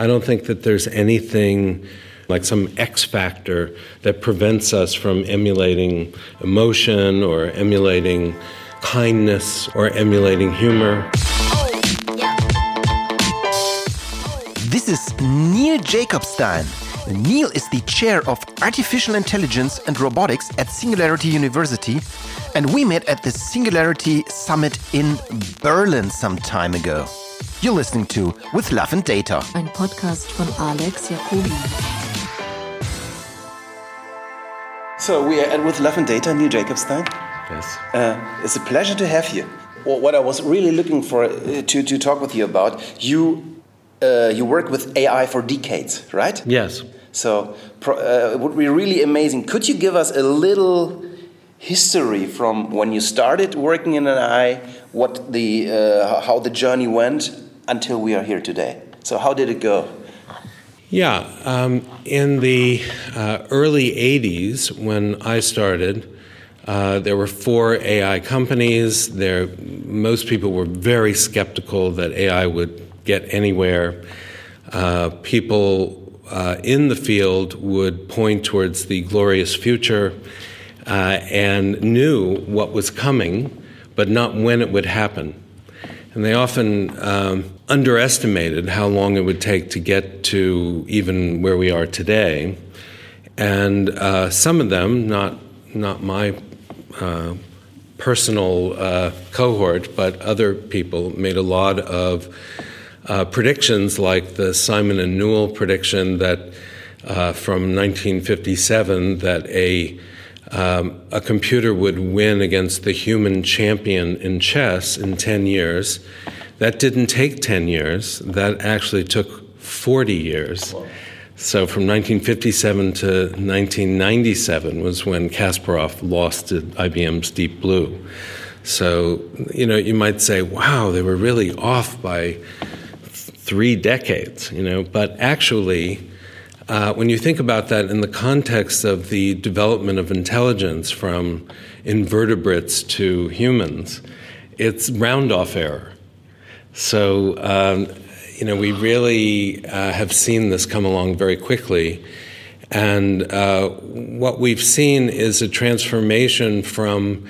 I don't think that there's anything like some X factor that prevents us from emulating emotion or emulating kindness or emulating humor. This is Neil Jacobstein. Neil is the chair of artificial intelligence and robotics at Singularity University, and we met at the Singularity Summit in Berlin some time ago. You're listening to With Love and Data. Ein Podcast von Alex Jacobi. So we are at With Love and Data, Neil Jacobstein. Yes. Uh, it's a pleasure to have you. Well, what I was really looking for uh, to, to talk with you about, you uh, you work with AI for decades, right? Yes. So uh, it would be really amazing. Could you give us a little history from when you started working in AI, what the uh, how the journey went until we are here today? So how did it go? Yeah, um, in the uh, early '80s when I started. Uh, there were four AI companies. There, most people were very skeptical that AI would get anywhere. Uh, people uh, in the field would point towards the glorious future uh, and knew what was coming, but not when it would happen. And they often um, underestimated how long it would take to get to even where we are today. And uh, some of them, not, not my uh, personal uh, cohort, but other people, made a lot of uh, predictions like the Simon and Newell prediction that uh, from 1957 that a um, a computer would win against the human champion in chess in 10 years. That didn't take 10 years. That actually took 40 years. So from 1957 to 1997 was when Kasparov lost to IBM's Deep Blue. So, you know, you might say, wow, they were really off by three decades, you know, but actually, uh, when you think about that in the context of the development of intelligence from invertebrates to humans, it's round off error. So, um, you know, we really uh, have seen this come along very quickly. And uh, what we've seen is a transformation from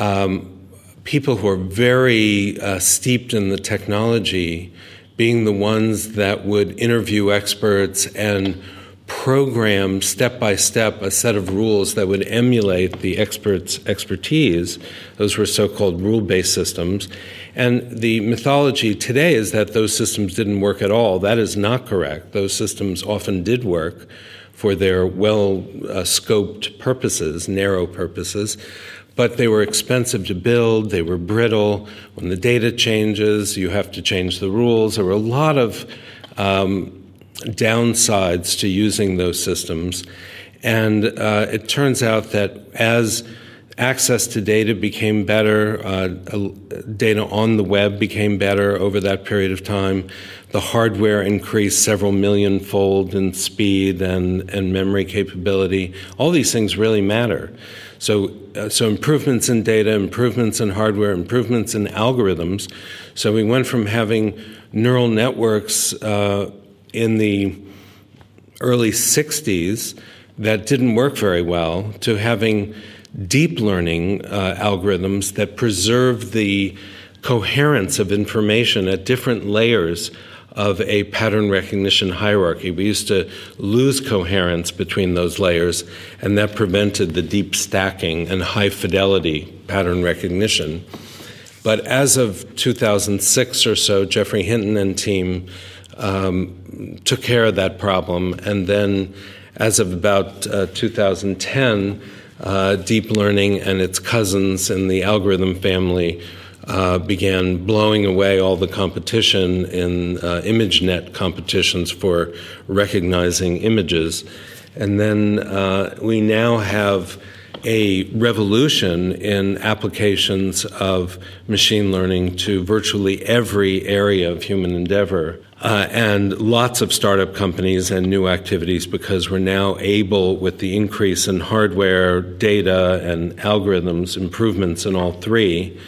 um, people who are very uh, steeped in the technology being the ones that would interview experts and program step by step a set of rules that would emulate the experts' expertise. Those were so called rule based systems. And the mythology today is that those systems didn't work at all. That is not correct. Those systems often did work for their well uh, scoped purposes, narrow purposes but they were expensive to build, they were brittle. When the data changes, you have to change the rules. There were a lot of um, downsides to using those systems. And uh, it turns out that as access to data became better, uh, data on the web became better over that period of time. The hardware increased several million fold in speed and, and memory capability. All these things really matter. So, uh, so improvements in data, improvements in hardware, improvements in algorithms. So we went from having neural networks uh, in the early 60s that didn't work very well to having deep learning uh, algorithms that preserve the coherence of information at different layers of a pattern recognition hierarchy. We used to lose coherence between those layers, and that prevented the deep stacking and high fidelity pattern recognition. But as of 2006 or so, Geoffrey Hinton and team um, took care of that problem, and then as of about uh, 2010, uh, deep learning and its cousins in the algorithm family uh, began blowing away all the competition in uh, ImageNet competitions for recognizing images. And then uh, we now have a revolution in applications of machine learning to virtually every area of human endeavor. Uh, and lots of startup companies and new activities because we're now able, with the increase in hardware, data, and algorithms, improvements in all three,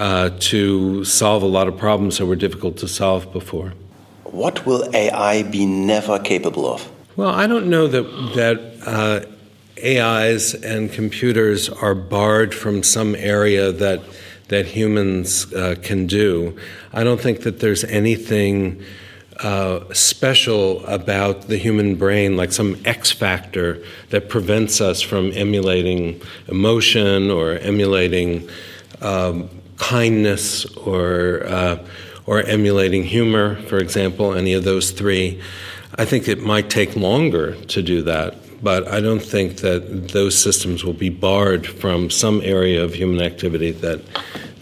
uh, to solve a lot of problems that were difficult to solve before. what will AI be never capable of? Well, I don't know that that uh, AIs and computers are barred from some area that that humans uh, can do. I don't think that there's anything uh, special about the human brain, like some X factor that prevents us from emulating emotion or emulating um, kindness or uh, or emulating humor, for example, any of those three. I think it might take longer to do that, but I don't think that those systems will be barred from some area of human activity that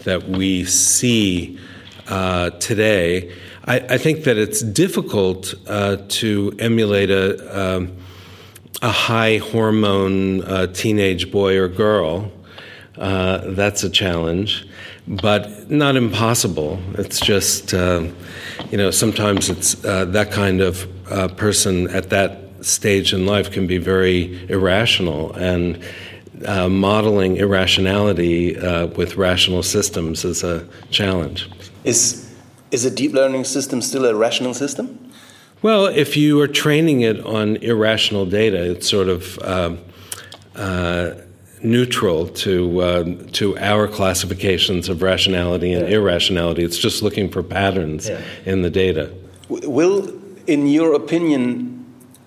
that we see uh, today. I, I, think that it's difficult uh, to emulate a, um, a high hormone uh, teenage boy or girl. Uh, that's a challenge, but not impossible. It's just, uh, you know, sometimes it's uh, that kind of person at that stage in life can be very irrational and uh, modeling irrationality uh, with rational systems is a challenge. Is is a deep learning system still a rational system? Well, if you are training it on irrational data, it's sort of uh, uh neutral to uh, to our classifications of rationality and yeah. irrationality. It's just looking for patterns yeah. in the data. Will, in your opinion,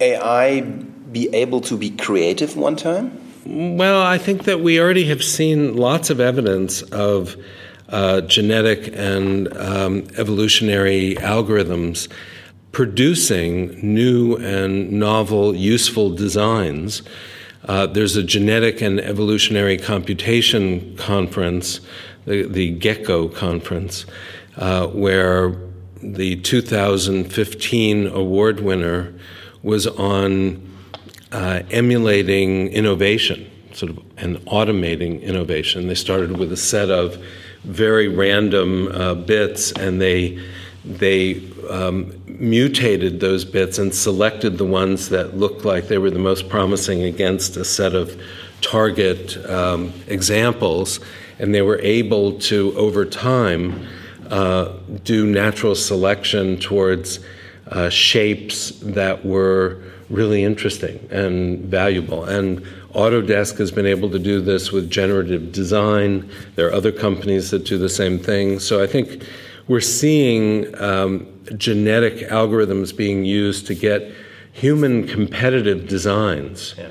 AI be able to be creative one time? Well, I think that we already have seen lots of evidence of uh, genetic and um, evolutionary algorithms producing new and novel, useful designs. Uh, there's a genetic and evolutionary computation conference, the, the GECCO conference, uh, where the 2015 award winner was on uh, emulating innovation, sort of, and automating innovation. They started with a set of very random uh, bits, and they they um, mutated those bits and selected the ones that looked like they were the most promising against a set of target um, examples, and they were able to, over time, uh, do natural selection towards uh, shapes that were really interesting and valuable. And Autodesk has been able to do this with generative design. There are other companies that do the same thing. So I think we're seeing um, genetic algorithms being used to get human competitive designs. Yeah.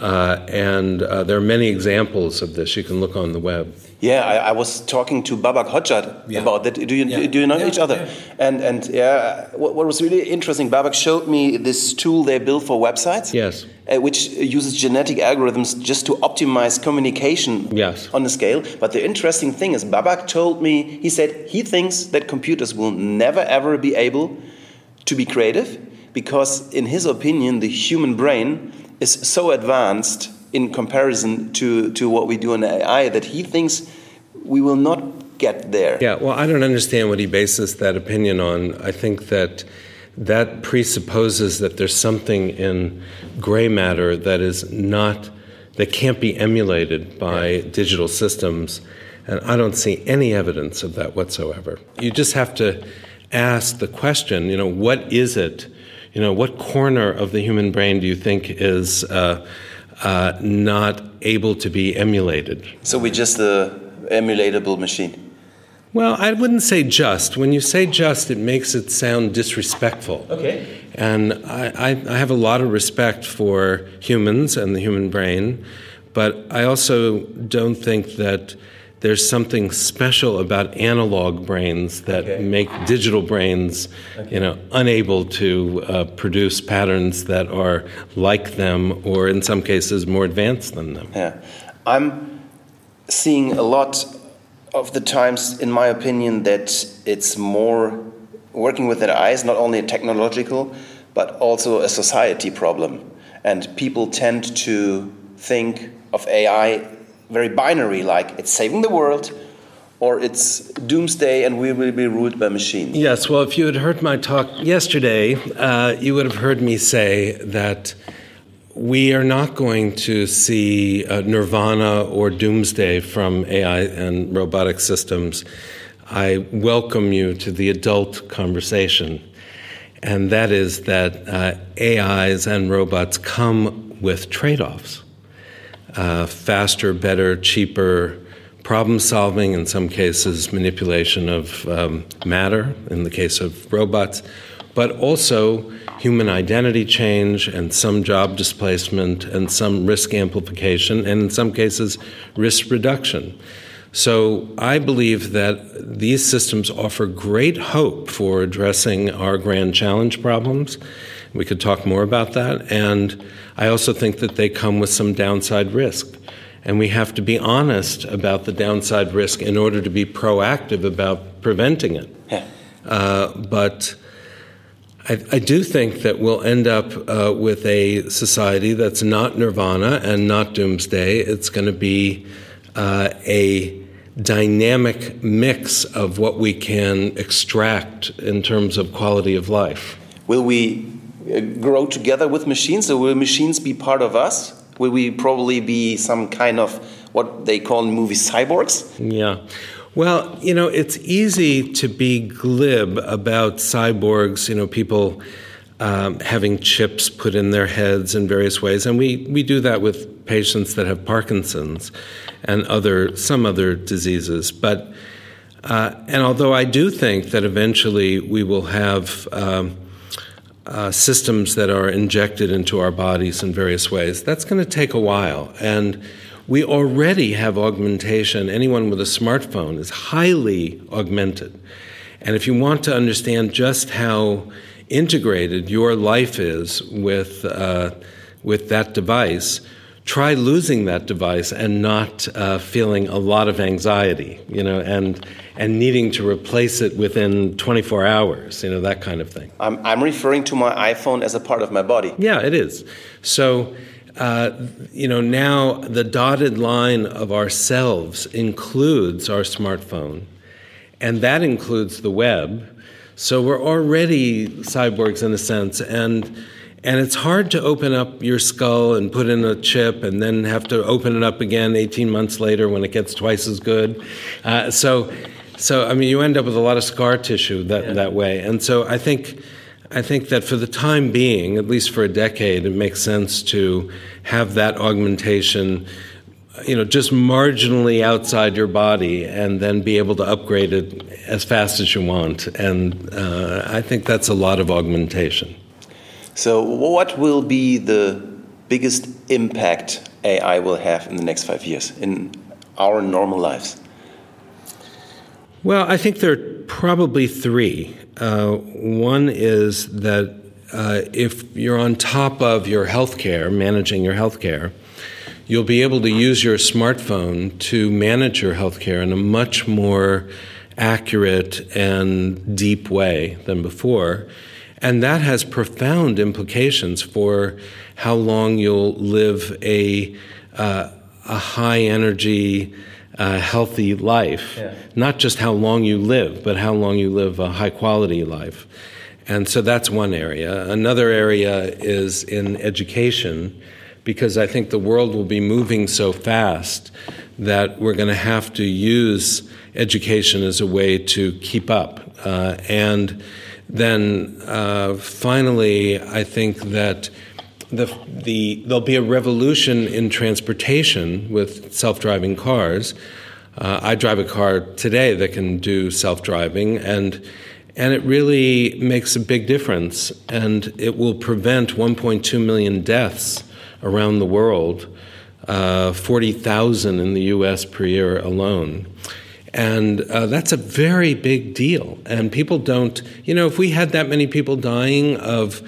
Uh, and uh, there are many examples of this. You can look on the web. Yeah, I, I, was talking to Babak Hodjat yeah. about that. Do you yeah. do you know yeah. each other? And and yeah, what, what, was really interesting, Babak showed me this tool they built for websites. Yes. Uh, which uses genetic algorithms just to optimize communication yes. on a scale. But the interesting thing is, Babak told me he said he thinks that computers will never ever be able to be creative because, in his opinion, the human brain is so advanced in comparison to, to what we do in AI that he thinks we will not get there. Yeah, well, I don't understand what he bases that opinion on. I think that that presupposes that there's something in gray matter that is not that can't be emulated by digital systems and I don't see any evidence of that whatsoever. You just have to ask the question, you know, what is it? You know, what corner of the human brain do you think is uh, uh, not able to be emulated. So we're just a emulatable machine. Well, I wouldn't say just. When you say just, it makes it sound disrespectful. Okay. And I, I, I have a lot of respect for humans and the human brain, but I also don't think that there's something special about analog brains that okay. make digital brains, okay. you know, unable to uh, produce patterns that are like them, or in some cases more advanced than them. Yeah, I'm seeing a lot of the times, in my opinion, that it's more working with their eyes, not only a technological, but also a society problem, and people tend to think of AI very binary, like it's saving the world or it's doomsday and we will be ruled by machines. Yes, well, if you had heard my talk yesterday, uh, you would have heard me say that we are not going to see uh, nirvana or doomsday from AI and robotic systems. I welcome you to the adult conversation. and that is that uh, AIs and robots come with trade offs uh, faster, better, cheaper problem solving, in some cases, manipulation of um, matter, in the case of robots, but also human identity change and some job displacement and some risk amplification, and in some cases, risk reduction. So I believe that these systems offer great hope for addressing our grand challenge problems. We could talk more about that. And I also think that they come with some downside risk. And we have to be honest about the downside risk in order to be proactive about preventing it. Yeah. Uh, but I, I, do think that we'll end up uh, with a society that's not nirvana and not doomsday. It's going to be uh, a dynamic mix of what we can extract in terms of quality of life. Will we uh, grow together with machines, or will machines be part of us? Will we probably be some kind of what they call in movies cyborgs? Yeah. Well, you know, it's easy to be glib about cyborgs, you know, people um, having chips put in their heads in various ways. And we, we do that with patients that have Parkinson's and other some other diseases. But uh, and although I do think that eventually we will have um, uh, systems that are injected into our bodies in various ways, that's going to take a while. And we already have augmentation. Anyone with a smartphone is highly augmented. And if you want to understand just how integrated your life is with, uh, with that device, try losing that device and not uh, feeling a lot of anxiety, you know, and and needing to replace it within 24 hours, you know, that kind of thing. I'm, I'm referring to my iPhone as a part of my body. Yeah, it is. So, uh, you know, now the dotted line of ourselves includes our smartphone, and that includes the web. So we're already cyborgs in a sense, and and it's hard to open up your skull and put in a chip and then have to open it up again 18 months later when it gets twice as good. Uh, so, so I mean, you end up with a lot of scar tissue that, yeah. that way. And so I think, I think that for the time being, at least for a decade, it makes sense to have that augmentation you know, just marginally outside your body and then be able to upgrade it as fast as you want. And uh, I think that's a lot of augmentation. So, what will be the biggest impact AI will have in the next five years in our normal lives? Well, I think there are probably three. Uh, one is that uh, if you're on top of your healthcare, managing your healthcare, you'll be able to use your smartphone to manage your healthcare in a much more accurate and deep way than before. And that has profound implications for how long you'll live a, uh, a high energy, uh, healthy life. Yeah. Not just how long you live, but how long you live a high quality life. And so that's one area. Another area is in education, because I think the world will be moving so fast that we're going to have to use education as a way to keep up. Uh, and then uh, finally, I think that the, the, there'll be a revolution in transportation with self driving cars. Uh, I drive a car today that can do self driving, and, and it really makes a big difference. And it will prevent 1.2 million deaths around the world, uh, 40,000 in the US per year alone. And uh, that's a very big deal. And people don't, you know, if we had that many people dying of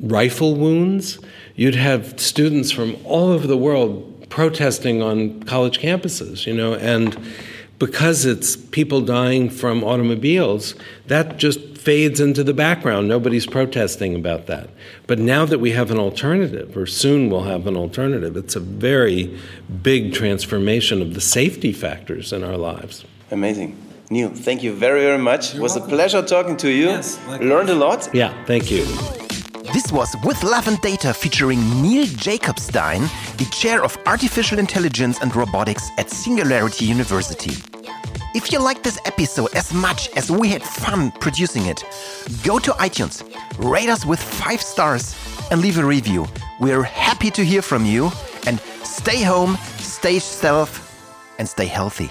rifle wounds, you'd have students from all over the world protesting on college campuses, you know, and because it's people dying from automobiles, that just fades into the background. Nobody's protesting about that. But now that we have an alternative, or soon we'll have an alternative, it's a very big transformation of the safety factors in our lives. Amazing. Neil, thank you very, very much. You're it was welcome. a pleasure talking to you. Yes, Learned a lot. Yeah, thank you. This was With Love and Data featuring Neil Jacobstein, the Chair of Artificial Intelligence and Robotics at Singularity University. If you liked this episode as much as we had fun producing it, go to iTunes, rate us with five stars, and leave a review. We're happy to hear from you. And stay home, stay safe, and stay healthy.